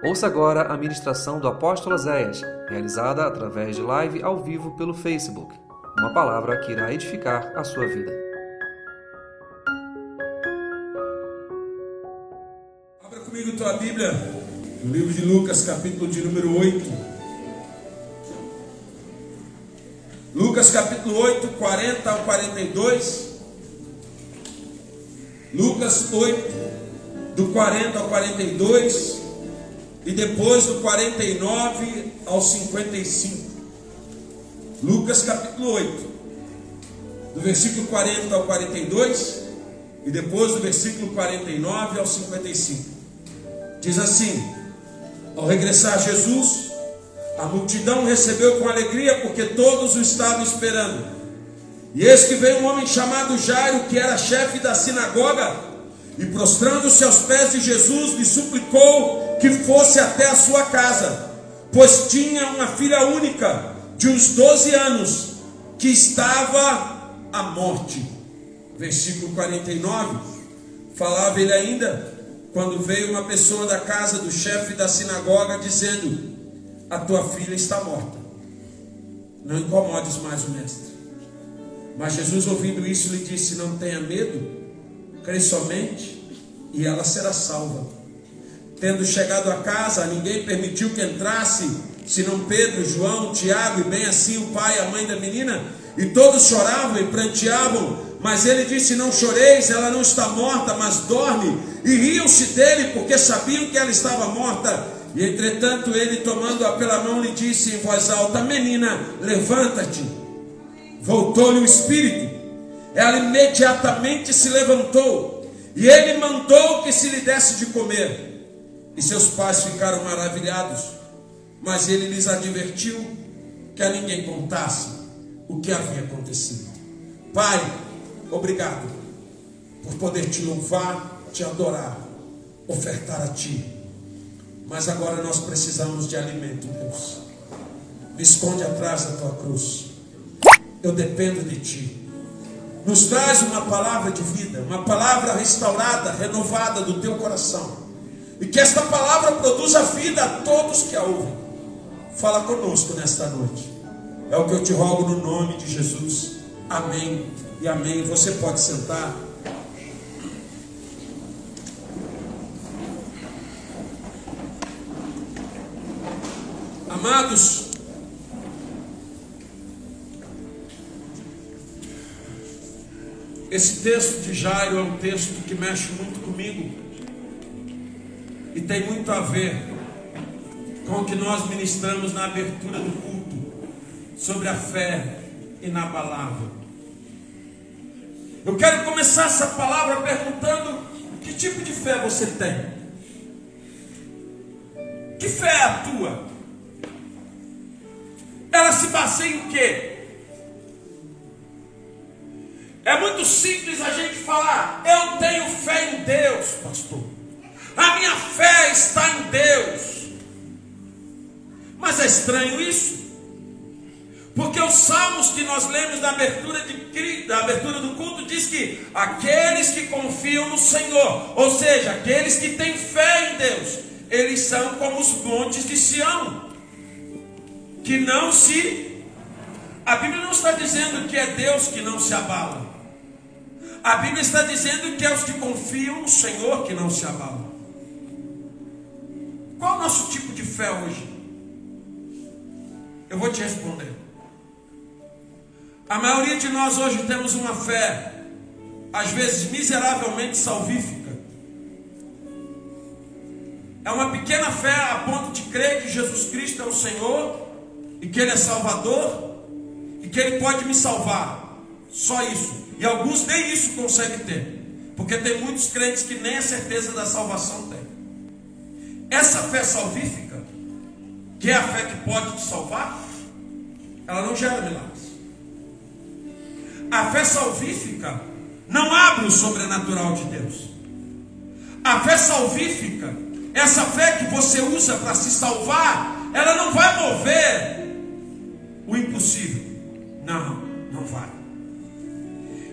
Ouça agora a ministração do apóstolo Zéias, realizada através de live ao vivo pelo Facebook. Uma palavra que irá edificar a sua vida. Abra comigo tua Bíblia, no livro de Lucas, capítulo de número 8. Lucas capítulo 8, 40 ao 42. Lucas 8, do 40 ao 42 e depois do 49 ao 55. Lucas capítulo 8, do versículo 40 ao 42 e depois do versículo 49 ao 55. Diz assim: Ao regressar Jesus, a multidão recebeu com alegria porque todos o estavam esperando. E eis que veio um homem chamado Jairo, que era chefe da sinagoga, e prostrando-se aos pés de Jesus, lhe suplicou que fosse até a sua casa, pois tinha uma filha única, de uns 12 anos, que estava à morte. Versículo 49, falava ele ainda, quando veio uma pessoa da casa do chefe da sinagoga, dizendo: A tua filha está morta, não incomodes mais o mestre. Mas Jesus, ouvindo isso, lhe disse: Não tenha medo crê somente e ela será salva. Tendo chegado a casa, ninguém permitiu que entrasse, senão Pedro, João, Tiago e bem assim o pai e a mãe da menina. E todos choravam e pranteavam, mas ele disse: Não choreis, ela não está morta, mas dorme. E riam-se dele, porque sabiam que ela estava morta. E entretanto, ele, tomando-a pela mão, lhe disse em voz alta: Menina, levanta-te. Voltou-lhe o espírito ela imediatamente se levantou e ele mandou que se lhe desse de comer. E seus pais ficaram maravilhados, mas ele lhes advertiu que a ninguém contasse o que havia acontecido. Pai, obrigado por poder te louvar, te adorar, ofertar a ti. Mas agora nós precisamos de alimento, Deus. Me esconde atrás da tua cruz. Eu dependo de ti nos traz uma palavra de vida, uma palavra restaurada, renovada do teu coração. E que esta palavra produza vida a todos que a ouvem. Fala conosco nesta noite. É o que eu te rogo no nome de Jesus. Amém e amém. Você pode sentar. Amados, Esse texto de Jairo é um texto que mexe muito comigo e tem muito a ver com o que nós ministramos na abertura do culto sobre a fé inabalável. Eu quero começar essa palavra perguntando: que tipo de fé você tem? Que fé é a tua? Ela se baseia em quê? É muito simples a gente falar, eu tenho fé em Deus, pastor. A minha fé está em Deus. Mas é estranho isso. Porque os salmos que nós lemos na abertura, de, abertura do culto diz que aqueles que confiam no Senhor, ou seja, aqueles que têm fé em Deus, eles são como os montes de Sião, que não se. A Bíblia não está dizendo que é Deus que não se abala. A Bíblia está dizendo que é os que confiam no Senhor que não se abalam. Qual o nosso tipo de fé hoje? Eu vou te responder. A maioria de nós hoje temos uma fé, às vezes miseravelmente salvífica. É uma pequena fé a ponto de crer que Jesus Cristo é o Senhor e que Ele é Salvador e que Ele pode me salvar. Só isso. E alguns nem isso conseguem ter. Porque tem muitos crentes que nem a certeza da salvação têm. Essa fé salvífica, que é a fé que pode te salvar, ela não gera milagres. A fé salvífica não abre o sobrenatural de Deus. A fé salvífica, essa fé que você usa para se salvar, ela não vai mover o impossível. Não, não vai.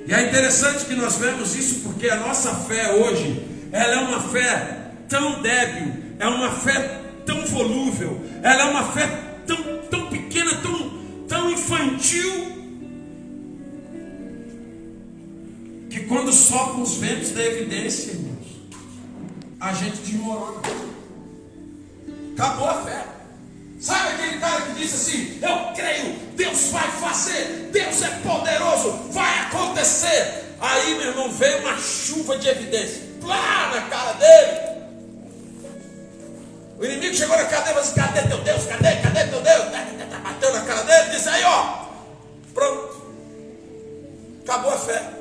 E é interessante que nós vemos isso porque a nossa fé hoje, ela é uma fé tão débil, é uma fé tão volúvel, ela é uma fé tão, tão pequena, tão, tão infantil, que quando sopram os ventos da evidência, irmãos, a gente desmorona. Acabou a fé. Sabe aquele cara que disse assim: Eu creio, Deus vai fazer, Deus é poderoso, vai acontecer. Aí, meu irmão, veio uma chuva de evidência, plá na cara dele. O inimigo chegou na cara dele e falou assim: Cadê teu Deus? Cadê? Cadê teu Deus? Tá, tá, tá, bateu na cara dele, disse aí, ó, pronto, acabou a fé.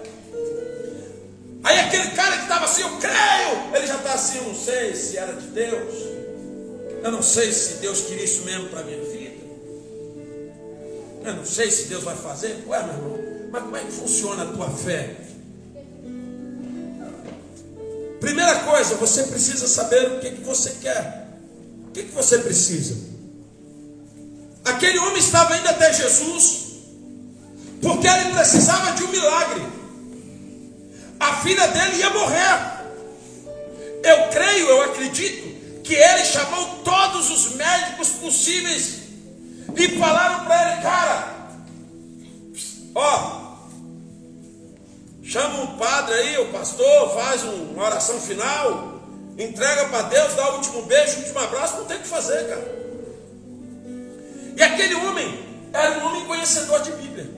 Aí aquele cara que estava assim, eu creio, ele já está assim, eu não sei se era de Deus, eu não sei se Deus queria isso mesmo para minha vida, eu não sei se Deus vai fazer. Ué, meu irmão, mas como é que funciona a tua fé? Primeira coisa, você precisa saber o que, que você quer. Que, que você precisa? Aquele homem estava indo até Jesus, porque ele precisava de um milagre. A filha dele ia morrer. Eu creio, eu acredito, que ele chamou todos os médicos possíveis e falaram para ele, cara, ó, chama um padre aí, o pastor, faz uma oração final, entrega para Deus, dá o último beijo, o último abraço, não tem o que fazer, cara. E aquele homem era um homem conhecedor de Bíblia.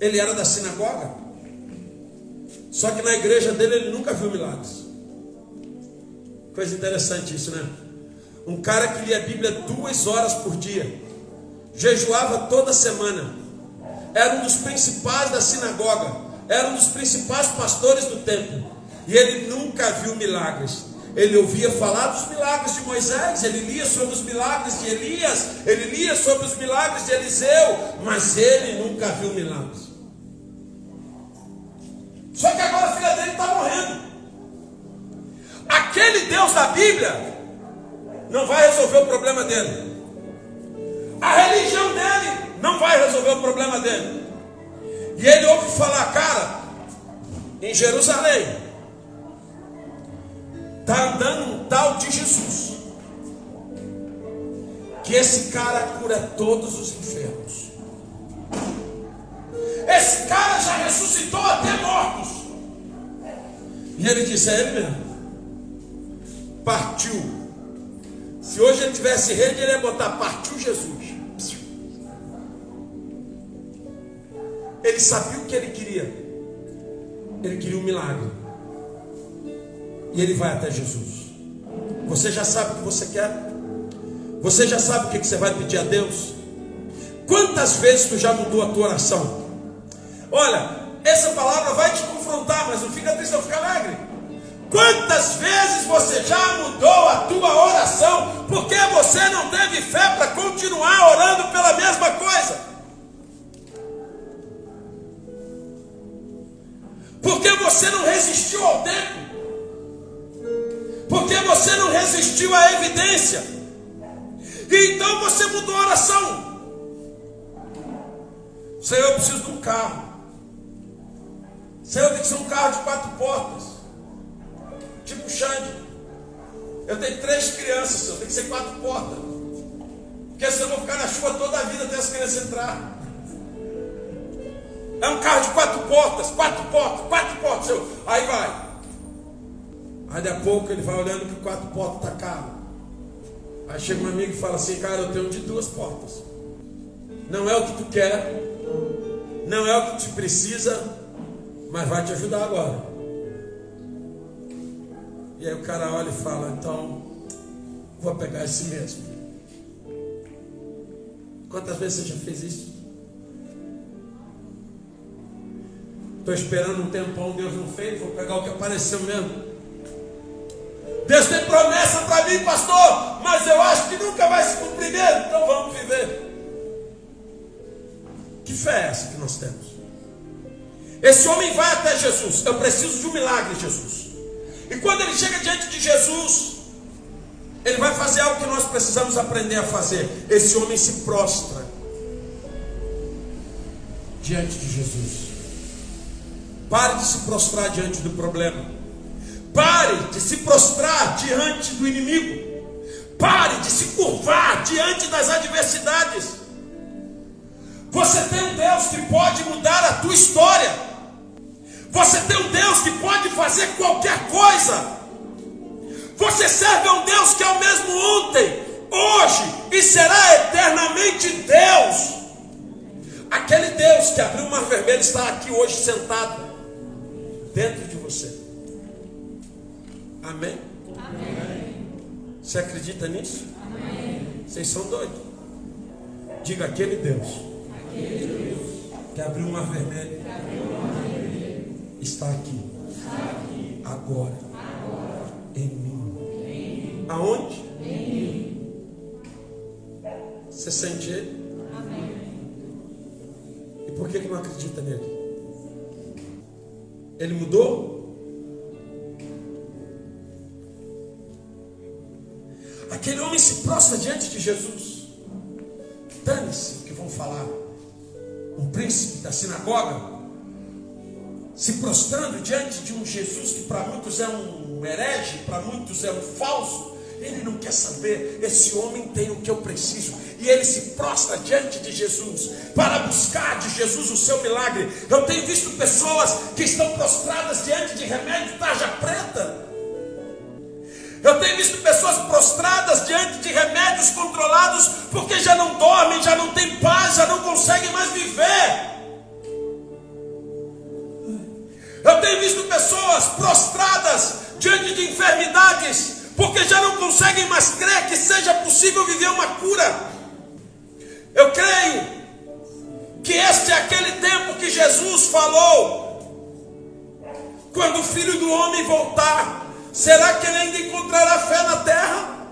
Ele era da sinagoga. Só que na igreja dele ele nunca viu milagres. Coisa interessante isso, né? Um cara que lia a Bíblia duas horas por dia, jejuava toda semana, era um dos principais da sinagoga, era um dos principais pastores do templo, e ele nunca viu milagres. Ele ouvia falar dos milagres de Moisés, ele lia sobre os milagres de Elias, ele lia sobre os milagres de Eliseu, mas ele nunca viu milagres. Só que agora a filha dele está morrendo. Aquele Deus da Bíblia não vai resolver o problema dele. A religião dele não vai resolver o problema dele. E ele ouve falar, cara, em Jerusalém, está andando um tal de Jesus, que esse cara cura todos os enfermos. Esse cara já ressuscitou até mortos. E ele disse: É ele mesmo. Partiu. Se hoje ele tivesse rede, ele ia botar: Partiu Jesus. Ele sabia o que ele queria. Ele queria um milagre. E ele vai até Jesus. Você já sabe o que você quer? Você já sabe o que você vai pedir a Deus? Quantas vezes tu já mudou a tua oração? Olha, essa palavra vai te confrontar, mas não fica triste, não fica alegre. Quantas vezes você já mudou a tua oração porque você não teve fé para continuar orando pela mesma coisa? Porque você não resistiu ao tempo? Porque você não resistiu à evidência? E então você mudou a oração. Senhor, eu preciso de um carro. Senhor, tem que ser um carro de quatro portas. Tipo Xande. Eu tenho três crianças, Senhor, tem que ser quatro portas. Porque senão eu vou ficar na chuva toda a vida até as crianças entrar. É um carro de quatro portas, quatro portas, quatro portas, Senhor. Aí vai. Aí daqui a pouco ele vai olhando que quatro portas está caro. Aí chega um amigo e fala assim, cara, eu tenho de duas portas. Não é o que tu quer, não é o que te precisa, mas vai te ajudar agora. E aí o cara olha e fala, então, vou pegar esse mesmo. Quantas vezes você já fez isso? Estou esperando um tempão, Deus não fez, vou pegar o que apareceu mesmo. Deus tem promessa para mim, pastor, mas eu acho que nunca vai se cumprir mesmo, então vamos viver. Que fé é essa que nós temos? Esse homem vai até Jesus. Eu preciso de um milagre, Jesus. E quando ele chega diante de Jesus, ele vai fazer algo que nós precisamos aprender a fazer. Esse homem se prostra diante de Jesus. Pare de se prostrar diante do problema. Pare de se prostrar diante do inimigo. Pare de se curvar diante das adversidades. Você tem um Deus que pode mudar a tua história. Você tem um Deus que pode fazer qualquer coisa. Você serve a um Deus que é o mesmo ontem, hoje e será eternamente Deus. Aquele Deus que abriu o mar vermelho está aqui hoje sentado dentro de. Amém? Amém. Você acredita nisso? Amém. Vocês são doidos. Diga aquele Deus, aquele Deus que abriu o mar vermelho, está, aqui, está aqui agora, agora em mim. Em mim. Aonde? Em mim. Você sente ele? Amém. E por que, que não acredita nele? Ele mudou? Aquele homem se prostra diante de Jesus. Dane-se o que vão falar. Um príncipe da sinagoga se prostrando diante de um Jesus que para muitos é um herege, para muitos é um falso. Ele não quer saber, esse homem tem o que eu preciso. E ele se prostra diante de Jesus para buscar de Jesus o seu milagre. Eu tenho visto pessoas que estão prostradas diante de remédio tarja preta visto pessoas prostradas diante de remédios controlados porque já não dormem, já não têm paz, já não conseguem mais viver. Eu tenho visto pessoas prostradas diante de enfermidades porque já não conseguem mais crer que seja possível viver uma cura. Eu creio que este é aquele tempo que Jesus falou quando o filho do homem voltar Será que ele ainda encontrará fé na terra?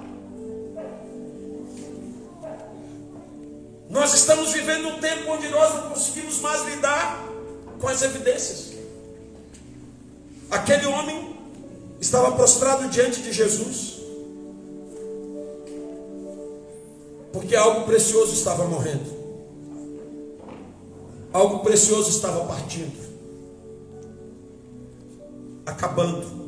Nós estamos vivendo um tempo onde nós não conseguimos mais lidar com as evidências. Aquele homem estava prostrado diante de Jesus, porque algo precioso estava morrendo, algo precioso estava partindo, acabando.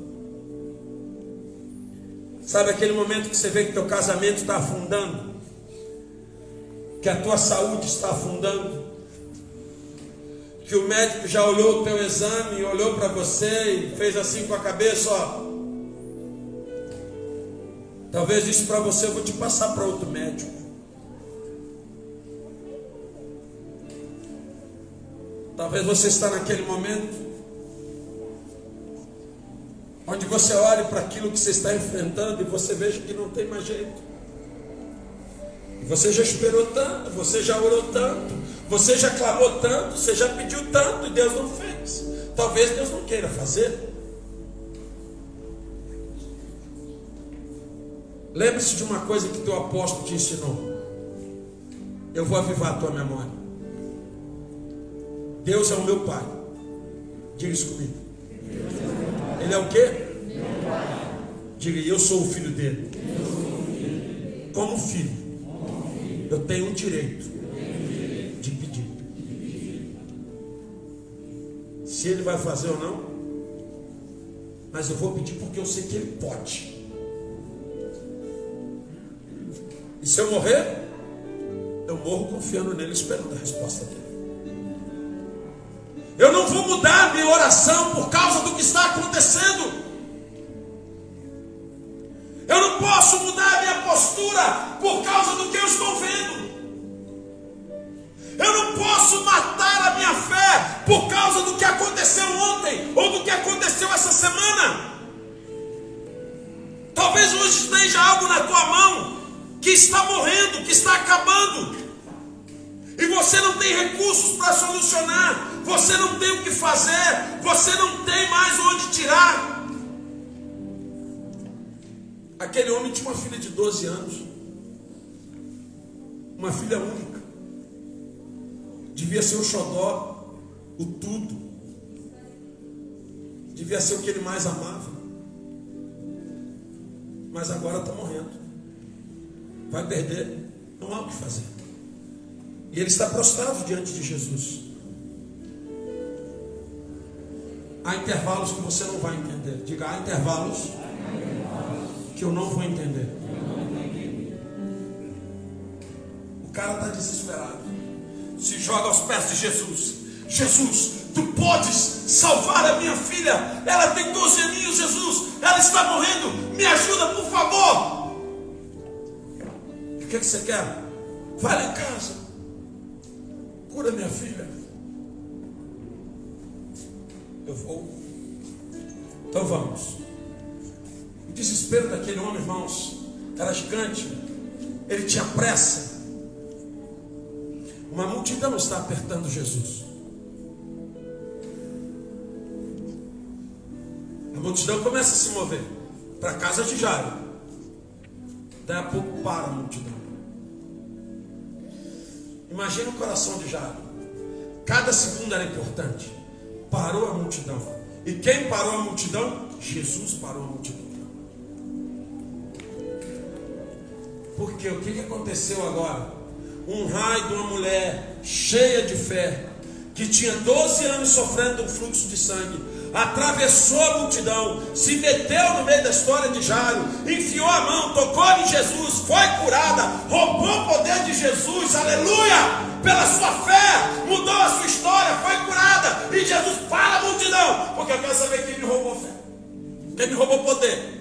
Sabe aquele momento que você vê que teu casamento está afundando? Que a tua saúde está afundando? Que o médico já olhou o teu exame, olhou para você e fez assim com a cabeça, ó. Talvez isso para você eu vou te passar para outro médico. Talvez você está naquele momento onde você olhe para aquilo que você está enfrentando e você veja que não tem mais jeito. Você já esperou tanto, você já orou tanto, você já clamou tanto, você já pediu tanto e Deus não fez. Talvez Deus não queira fazer. Lembre-se de uma coisa que teu apóstolo te ensinou. Eu vou avivar a tua memória. Deus é o meu Pai. Diga isso comigo. Ele é o quê? Diga, eu sou o filho dele. Como filho, eu tenho um direito de pedir. Se ele vai fazer ou não, mas eu vou pedir porque eu sei que ele pode. E se eu morrer, eu morro confiando nele, esperando a resposta dele. Mudar minha oração por causa do que está acontecendo. Eu não posso mudar minha postura por causa do que eu estou vendo. Eu não posso matar a minha fé por causa do que aconteceu ontem ou do que aconteceu essa semana. Talvez hoje esteja algo na tua mão que está morrendo, que está acabando. E você não tem recursos para solucionar, você não tem o que fazer, você não tem mais onde tirar. Aquele homem tinha uma filha de 12 anos, uma filha única, devia ser o xodó, o tudo, devia ser o que ele mais amava, mas agora está morrendo, vai perder, não há o que fazer. E ele está prostrado diante de Jesus. Há intervalos que você não vai entender. Diga, há intervalos que eu não vou entender. cara está desesperado. Se joga aos pés de Jesus. Jesus, tu podes salvar a minha filha. Ela tem 12 aninhos, Jesus. Ela está morrendo. Me ajuda, por favor. O que, que você quer? Vai lá em casa. Cura minha filha. Eu vou. Então vamos. O desespero daquele homem, irmãos, era gigante. Ele tinha pressa. Uma multidão está apertando Jesus. A multidão começa a se mover para a casa de Jairo. Daí a pouco para a multidão. Imagina o coração de Jairo. Cada segundo era importante. Parou a multidão. E quem parou a multidão? Jesus parou a multidão. Porque o que que aconteceu agora? Um raio de uma mulher cheia de fé, que tinha 12 anos sofrendo um fluxo de sangue, atravessou a multidão, se meteu no meio da história de Jairo, enfiou a mão, tocou em Jesus, foi curada, roubou o poder de Jesus, aleluia! Pela sua fé, mudou a sua história, foi curada, e Jesus para a multidão, porque eu quero saber quem me roubou fé, quem me roubou poder.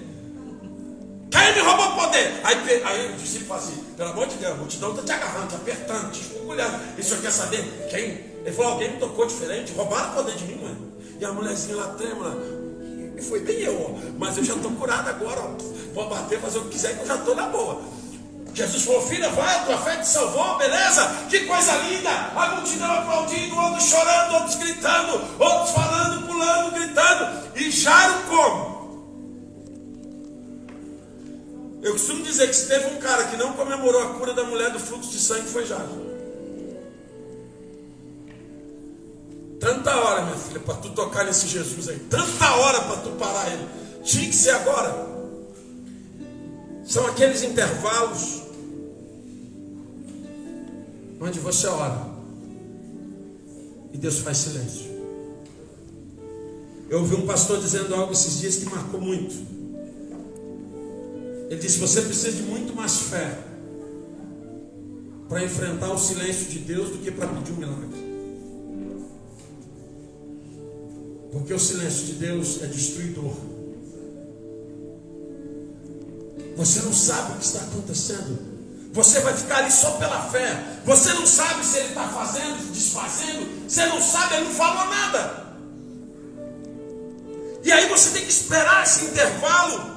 Quem me roubou poder? Aí, aí o discípulo fala assim: pelo amor de Deus, a multidão está te agarrando, te apertando, te esfugulhando. E o senhor quer saber quem? Ele falou: alguém me tocou diferente, roubaram o poder de mim, mãe. E a mulherzinha lá trêmula. E foi bem eu, ó. mas eu já estou curado agora. Ó. Vou bater, fazer o que quiser, que eu já estou na boa. Jesus falou: Filha, vai, tua fé te salvou, beleza? Que coisa linda! A multidão aplaudindo, outros chorando, outros gritando, outros falando, pulando, gritando. E Jairo como? Eu costumo dizer que se teve um cara que não comemorou a cura da mulher do fluxo de sangue, foi Jairo. Tanta hora, minha filha, para tu tocar nesse Jesus aí. Tanta hora para tu parar ele. Tinha que ser agora. São aqueles intervalos onde você ora e Deus faz silêncio. Eu ouvi um pastor dizendo algo esses dias que marcou muito. Ele disse: Você precisa de muito mais fé para enfrentar o silêncio de Deus do que para pedir um milagre. Porque o silêncio de Deus é destruidor. Você não sabe o que está acontecendo. Você vai ficar ali só pela fé. Você não sabe se ele está fazendo, desfazendo. Você não sabe, ele não falou nada. E aí você tem que esperar esse intervalo.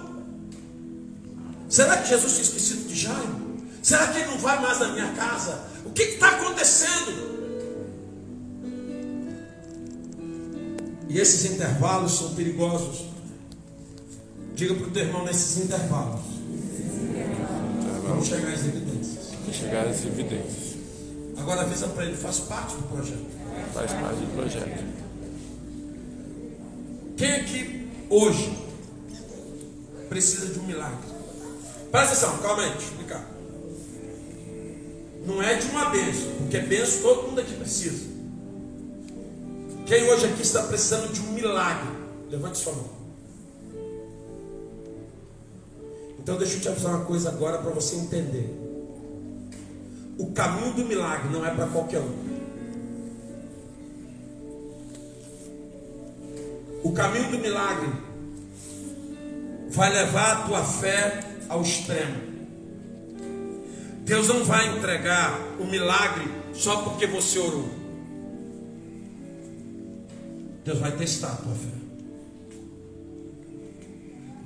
Será que Jesus tinha esquecido de Jairo? Será que ele não vai mais na minha casa? O que está acontecendo? E esses intervalos são perigosos. Diga para o teu irmão nesses intervalos. Vamos chegar às Chegar às evidências. Agora avisa para ele, faz parte do projeto. Faz parte do projeto. Quem aqui hoje precisa de um milagre? Presta atenção, calma aí, deixa eu explicar. Não é de uma benção, porque benção todo mundo aqui precisa. Quem hoje aqui está precisando de um milagre? Levante sua mão. Então deixa eu te avisar uma coisa agora para você entender. O caminho do milagre não é para qualquer um. O caminho do milagre vai levar a tua fé ao extremo. Deus não vai entregar o milagre só porque você orou. Deus vai testar a tua fé.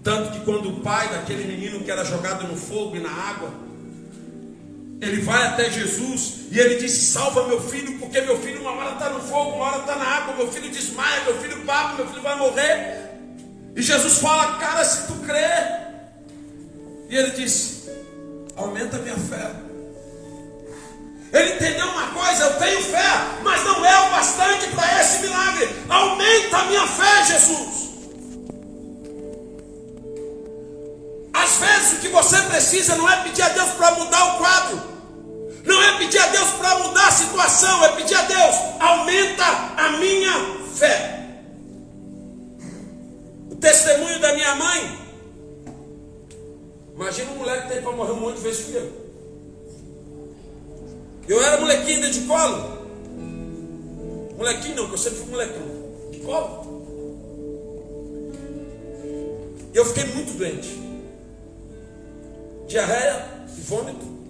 Tanto que quando o pai daquele menino que era jogado no fogo e na água, ele vai até Jesus e ele disse: Salva meu filho, porque meu filho uma hora está no fogo, uma hora está na água, meu filho desmaia, meu filho baba, meu filho vai morrer. E Jesus fala: Cara, se tu crer. E ele disse: Aumenta minha fé. Ele entendeu uma coisa: eu tenho fé, mas não é o bastante para esse milagre. Aumenta a minha fé, Jesus. Às vezes o que você precisa não é pedir a Deus para mudar o quadro, não é pedir a Deus para mudar a situação, é pedir a Deus: aumenta a minha fé. O testemunho da minha mãe. Imagina um moleque que tem para morrer um monte de vezes fui eu. Eu era molequinho de colo. Molequinho não, porque eu sempre fui molecão. De colo. E eu fiquei muito doente. Diarreia vômito.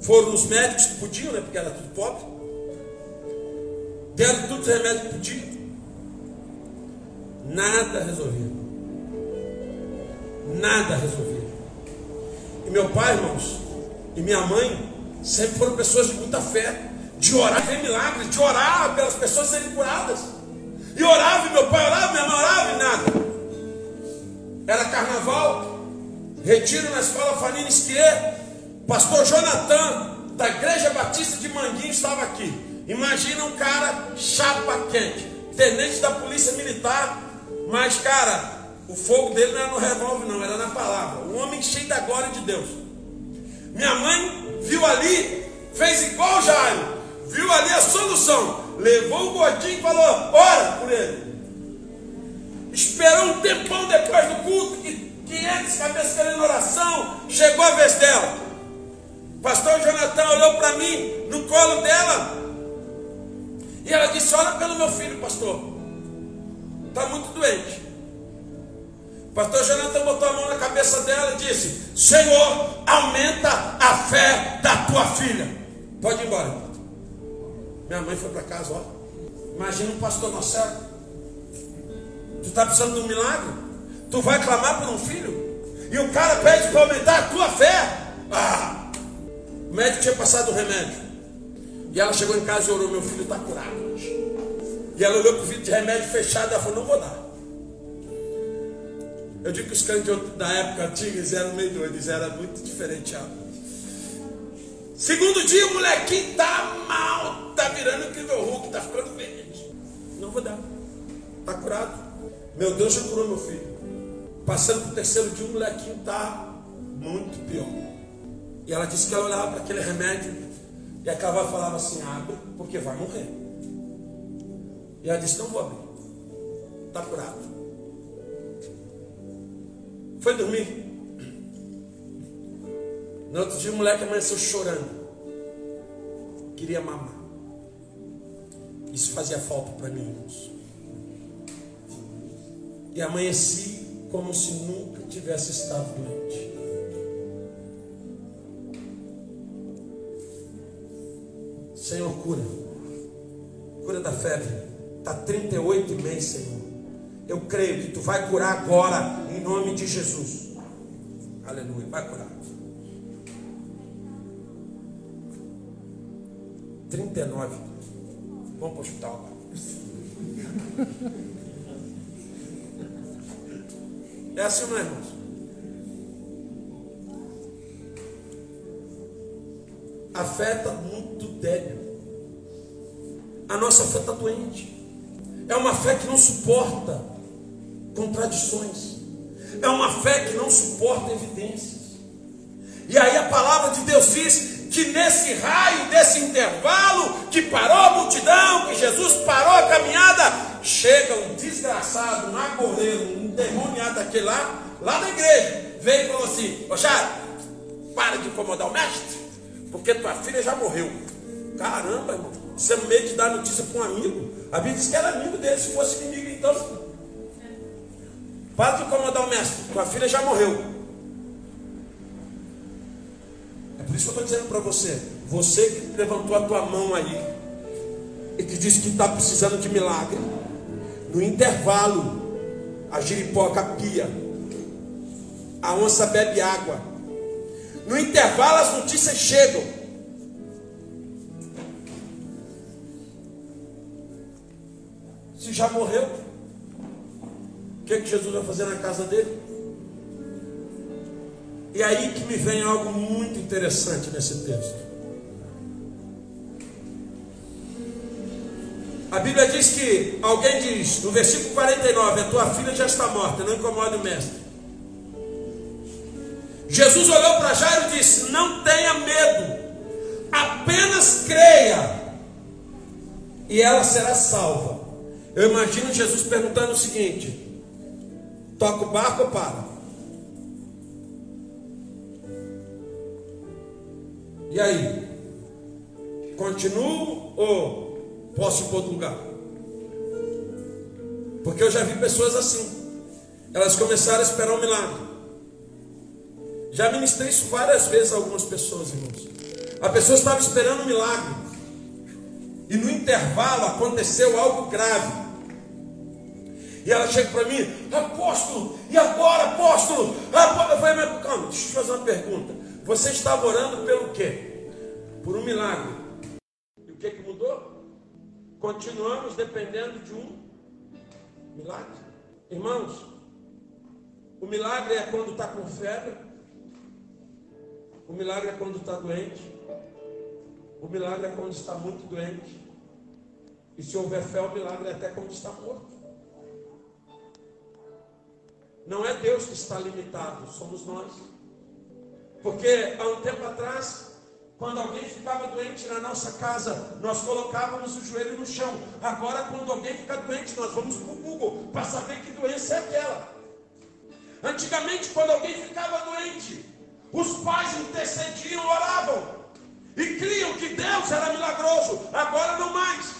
Foram os médicos que podiam, né? Porque era tudo pobre. Deram todos os remédios que podiam. Nada resolvia. Nada resolvia. E meu pai, irmãos, e minha mãe, sempre foram pessoas de muita fé, de orar, ver milagres, de orar pelas pessoas serem curadas. E orava, e meu pai orava, minha mãe orava e nada. Era carnaval, retiro na escola Fanini Esquier, pastor Jonathan, da Igreja Batista de Manguinho, estava aqui. Imagina um cara chapa quente, tenente da Polícia Militar, mas cara, o fogo dele não era no revólver, não, era na palavra. Um homem cheio da glória de Deus. Minha mãe viu ali, fez igual Jairo, viu ali a solução. Levou o gordinho e falou: ora por ele. Esperou um tempão depois do culto, que 500 cabeças querendo oração, chegou a vez dela. Pastor Jonathan olhou para mim no colo dela e ela disse: Olha pelo meu filho, pastor, está muito doente. Pastor Jonathan botou a mão na cabeça dela e disse: Senhor, aumenta a fé da tua filha. Pode ir embora. Minha mãe foi para casa, ó. Imagina um pastor céu. Tu está precisando de um milagre? Tu vai clamar por um filho? E o cara pede para aumentar a tua fé. Ah! O médico tinha passado o remédio. E ela chegou em casa e orou: Meu filho está curado. E ela olhou para o vidro de remédio fechado e falou: Não vou dar. Eu digo que os crentes da época antiga eram meio doidos, era muito diferenciado. Segundo dia, o molequinho tá mal, tá virando incrível Hulk, tá ficando verde. Não vou dar, tá curado. Meu Deus já curou meu filho. Passando para o terceiro dia, o molequinho tá muito pior. E ela disse que ela olhava para aquele remédio e a cavalo falava assim: abre, porque vai morrer. E ela disse: não vou abrir, tá curado. Foi dormir. No outro dia o moleque amanheceu chorando. Queria mamar. Isso fazia falta para mim, irmãos. E amanheci como se nunca tivesse estado doente. Senhor, cura. Cura da febre. Está 38 meses, Senhor. Eu creio que tu vai curar agora, em nome de Jesus. Aleluia, vai curar. 39. Vamos para o hospital. É assim, não é, irmãos? A fé está muito débil. A nossa fé está doente. É uma fé que não suporta contradições. É uma fé que não suporta evidências. E aí a palavra de Deus diz que nesse raio, desse intervalo, que parou a multidão, que Jesus parou a caminhada, chega um desgraçado, um agoreiro, um demoniado daquele lá, lá da igreja, veio e falou assim: Ô para de incomodar o mestre, porque tua filha já morreu. Caramba, irmão, você é meio de dar notícia para um amigo. A Bíblia diz que era amigo dele, se fosse inimigo, então para de incomodar o mestre, tua filha já morreu. É por isso que eu estou dizendo para você, você que levantou a tua mão aí, e que disse que está precisando de milagre, no intervalo, a giripoca pia, a onça bebe água. No intervalo as notícias chegam. Se já morreu, que, que Jesus vai fazer na casa dele? E aí que me vem algo muito interessante nesse texto. A Bíblia diz que alguém diz, no versículo 49, a tua filha já está morta, não incomode o mestre. Jesus olhou para Jairo e disse: Não tenha medo, apenas creia, e ela será salva. Eu imagino Jesus perguntando o seguinte: Toca o barco ou para? E aí? Continuo ou posso ir para outro lugar? Porque eu já vi pessoas assim. Elas começaram a esperar um milagre. Já ministrei isso várias vezes a algumas pessoas, irmãos. A pessoa estava esperando um milagre. E no intervalo aconteceu algo grave. E ela chega para mim, apóstolo, e agora, apóstolo? Eu falei, mas calma, deixa eu te fazer uma pergunta. Você estava orando pelo quê? Por um milagre. E o que, que mudou? Continuamos dependendo de um milagre. Irmãos, o milagre é quando está com febre. O milagre é quando está doente. O milagre é quando está muito doente. E se houver fé, o milagre é até quando está morto. Não é Deus que está limitado, somos nós. Porque há um tempo atrás, quando alguém ficava doente na nossa casa, nós colocávamos o joelho no chão. Agora, quando alguém fica doente, nós vamos para o Google para saber que doença é aquela. Antigamente, quando alguém ficava doente, os pais intercediam, oravam e criam que Deus era milagroso. Agora não mais.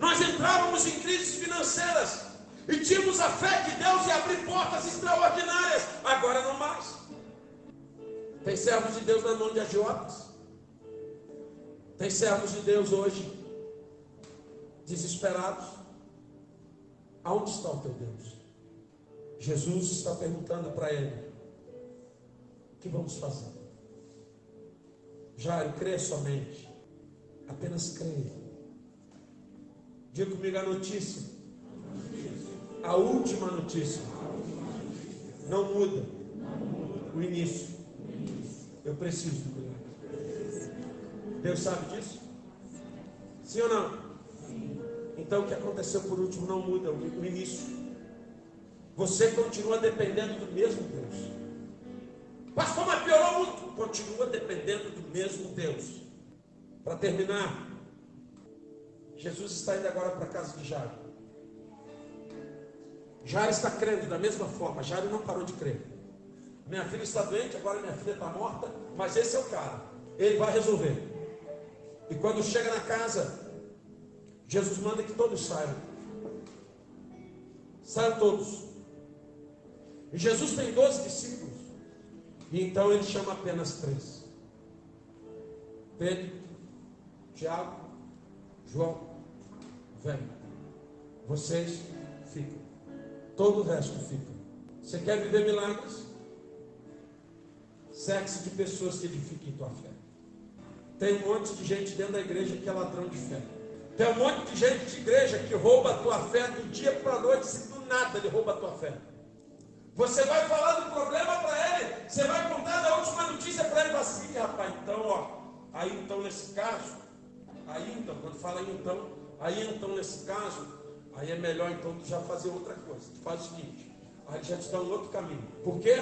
Nós entrávamos em crises financeiras. E tínhamos a fé que Deus ia abrir portas extraordinárias. Agora não mais. Tem servos de Deus na mão de agiotas. Tem servos de Deus hoje desesperados. Aonde está o teu Deus? Jesus está perguntando para ele: O que vamos fazer? Jairo, crê somente. Apenas creia. Diga comigo a notícia a última notícia. Não muda o início. Eu preciso do milagre. Deus sabe disso? Sim ou não? Então o que aconteceu por último não muda o início. Você continua dependendo do mesmo Deus. Pastor, mas piorou muito. Continua dependendo do mesmo Deus. Para terminar, Jesus está indo agora para a casa de Jairo. Jairo está crendo da mesma forma. Jairo não parou de crer. Minha filha está doente, agora minha filha está morta, mas esse é o cara. Ele vai resolver. E quando chega na casa, Jesus manda que todos saiam. Saiam todos. E Jesus tem doze discípulos. E então ele chama apenas três: Pedro, Tiago, João, vem. Vocês. Todo o resto fica. Você quer viver milagres? Cerque-se de pessoas que edifiquem tua fé. Tem um monte de gente dentro da igreja que é ladrão de fé. Tem um monte de gente de igreja que rouba a tua fé do dia para a noite, se do nada ele rouba a tua fé. Você vai falar do problema para ele, você vai contar da última notícia para ele, assim, rapaz, então, ó, aí então nesse caso, aí então, quando fala aí então, aí então nesse caso, Aí é melhor então tu já fazer outra coisa. Tu faz o seguinte, aí já te dá um outro caminho. Por quê?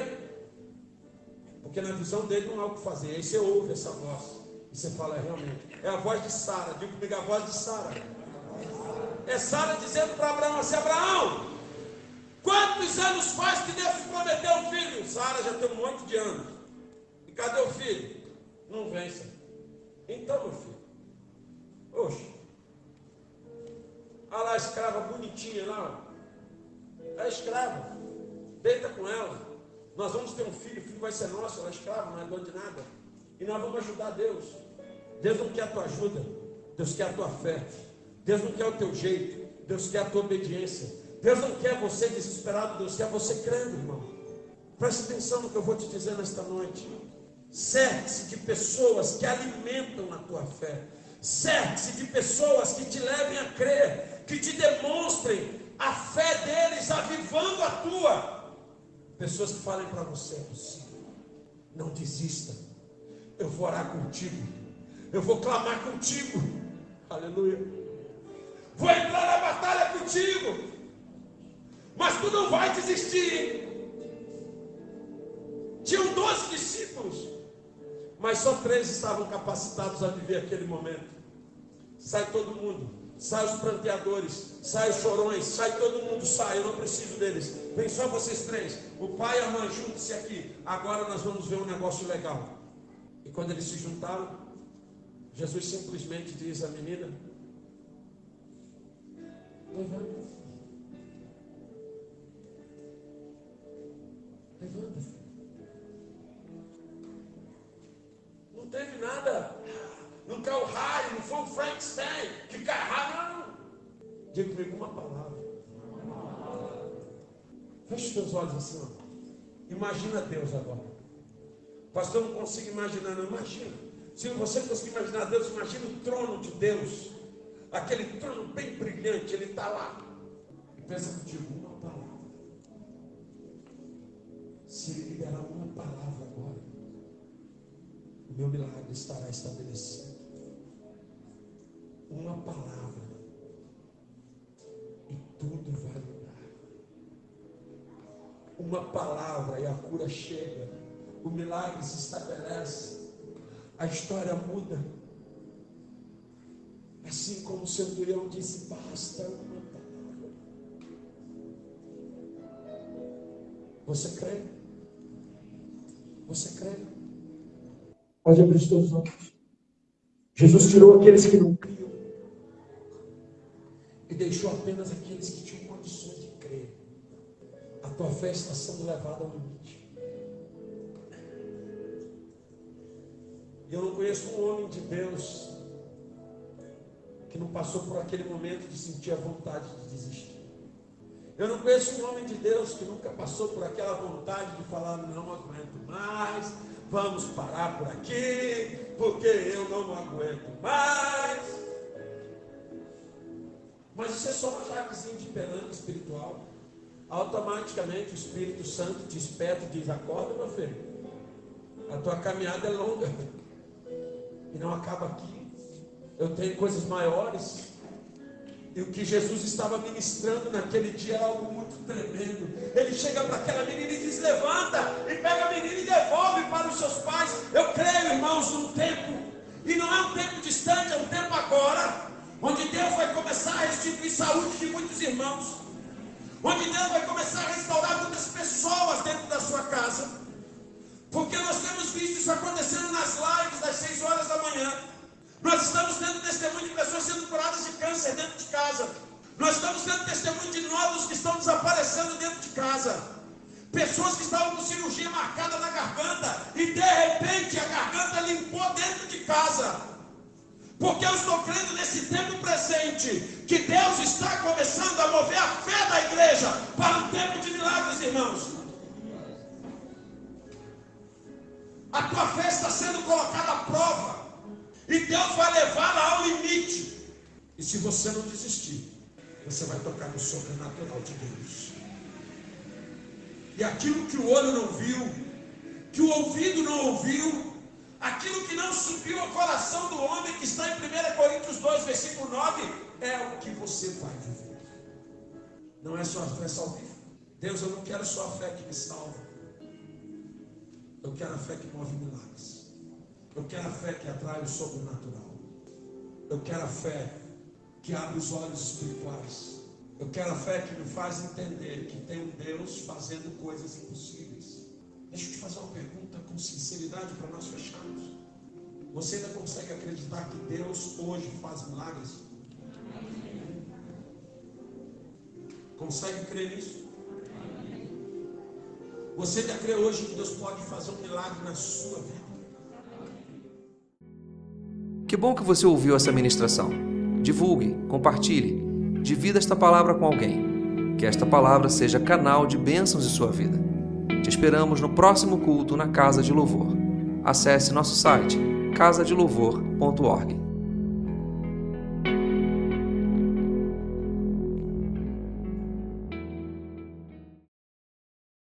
Porque na visão dele não há o que fazer. Aí você ouve essa voz. E você fala, é, realmente. É a voz de Sara. Diga comigo a voz de Sara. É Sara dizendo para Abraão assim, Abraão, quantos anos faz que Deus te prometeu um filho? Sara já tem um monte de anos. E cadê o filho? Não vem, Senhor. Então, meu filho. Oxe. Olha lá a escrava bonitinha lá. É escrava. Deita com ela. Nós vamos ter um filho, o filho vai ser nosso, ela é escrava, não é dono de nada. E nós vamos ajudar Deus. Deus não quer a tua ajuda, Deus quer a tua fé. Deus não quer o teu jeito, Deus quer a tua obediência. Deus não quer você desesperado, Deus quer você crendo, irmão. Preste atenção no que eu vou te dizer nesta noite. Cerque-se de pessoas que alimentam a tua fé. Cerque-se de pessoas que te levem a crer que te demonstrem a fé deles, avivando a tua. Pessoas que falem para você: é possível, não desista, eu vou orar contigo, eu vou clamar contigo, aleluia. Vou entrar na batalha contigo, mas tu não vai desistir. Tinham doze discípulos, mas só três estavam capacitados a viver aquele momento. Sai todo mundo sai os pranteadores, sai os chorões, sai todo mundo, sai, eu não preciso deles. Vem só vocês três. O pai e a mãe, juntem-se aqui. Agora nós vamos ver um negócio legal. E quando eles se juntaram, Jesus simplesmente diz à menina: Levanta. Levanta. Foi um Frankenstein que cai raio, não. Diga comigo uma palavra. Feche os teus olhos assim, ó. Imagina Deus agora. Pastor, não consigo imaginar, não. Imagina. Se você conseguir imaginar Deus, imagina o trono de Deus. Aquele trono bem brilhante, ele está lá. E pensa contigo, uma palavra. Se ele liberar uma palavra agora, o meu milagre estará estabelecido uma palavra e tudo vai mudar. Uma palavra e a cura chega, o milagre se estabelece, a história muda. Assim como o centurião disse: basta uma palavra. Você crê? Você crê? Pode abrir os teus olhos. Jesus tirou aqueles que não criam deixou apenas aqueles que tinham condições de crer. A tua fé está sendo levada ao limite. Eu não conheço um homem de Deus que não passou por aquele momento de sentir a vontade de desistir. Eu não conheço um homem de Deus que nunca passou por aquela vontade de falar: não aguento mais, vamos parar por aqui, porque eu não aguento mais. Mas isso é só uma chavezinha de pelanca espiritual. Automaticamente o Espírito Santo te espeta e diz: Acorda, meu filho. A tua caminhada é longa. E não acaba aqui. Eu tenho coisas maiores. E o que Jesus estava ministrando naquele dia é algo muito tremendo. Ele chega para aquela menina e diz: Levanta, e pega a menina e devolve para os seus pais. Eu creio, irmãos, num tempo, onde Deus vai começar a restaurar muitas pessoas dentro da sua casa, porque nós temos visto isso acontecendo nas lives das 6 horas da manhã. Nós estamos tendo testemunho de pessoas sendo curadas de câncer dentro de casa. Nós estamos tendo testemunho de nódulos que estão desaparecendo dentro de casa. Pessoas que estavam com cirurgia marcada na garganta e de repente a garganta limpou dentro de casa. Porque eu estou crendo nesse tempo presente que Deus está começando a mover a fé da igreja para um tempo de milagres, irmãos. A tua fé está sendo colocada à prova. E Deus vai levá-la ao limite. E se você não desistir, você vai tocar no sobrenatural de Deus. E aquilo que o olho não viu, que o ouvido não ouviu, Aquilo que não subiu ao coração do homem, que está em 1 Coríntios 2, versículo 9, é o que você vai viver. Não é só a fé salvífica. Deus, eu não quero só a fé que me salva. Eu quero a fé que move milagres. Eu quero a fé que atrai o sobrenatural. Eu quero a fé que abre os olhos espirituais. Eu quero a fé que me faz entender que tem um Deus fazendo coisas impossíveis. Deixa eu te fazer uma pergunta com sinceridade para nós fecharmos. Você ainda consegue acreditar que Deus hoje faz milagres? Consegue crer nisso? Você ainda crê hoje que Deus pode fazer um milagre na sua vida? Que bom que você ouviu essa ministração. Divulgue, compartilhe, divida esta palavra com alguém. Que esta palavra seja canal de bênçãos em sua vida. Te esperamos no próximo culto na Casa de Louvor. Acesse nosso site casadelouvor.org.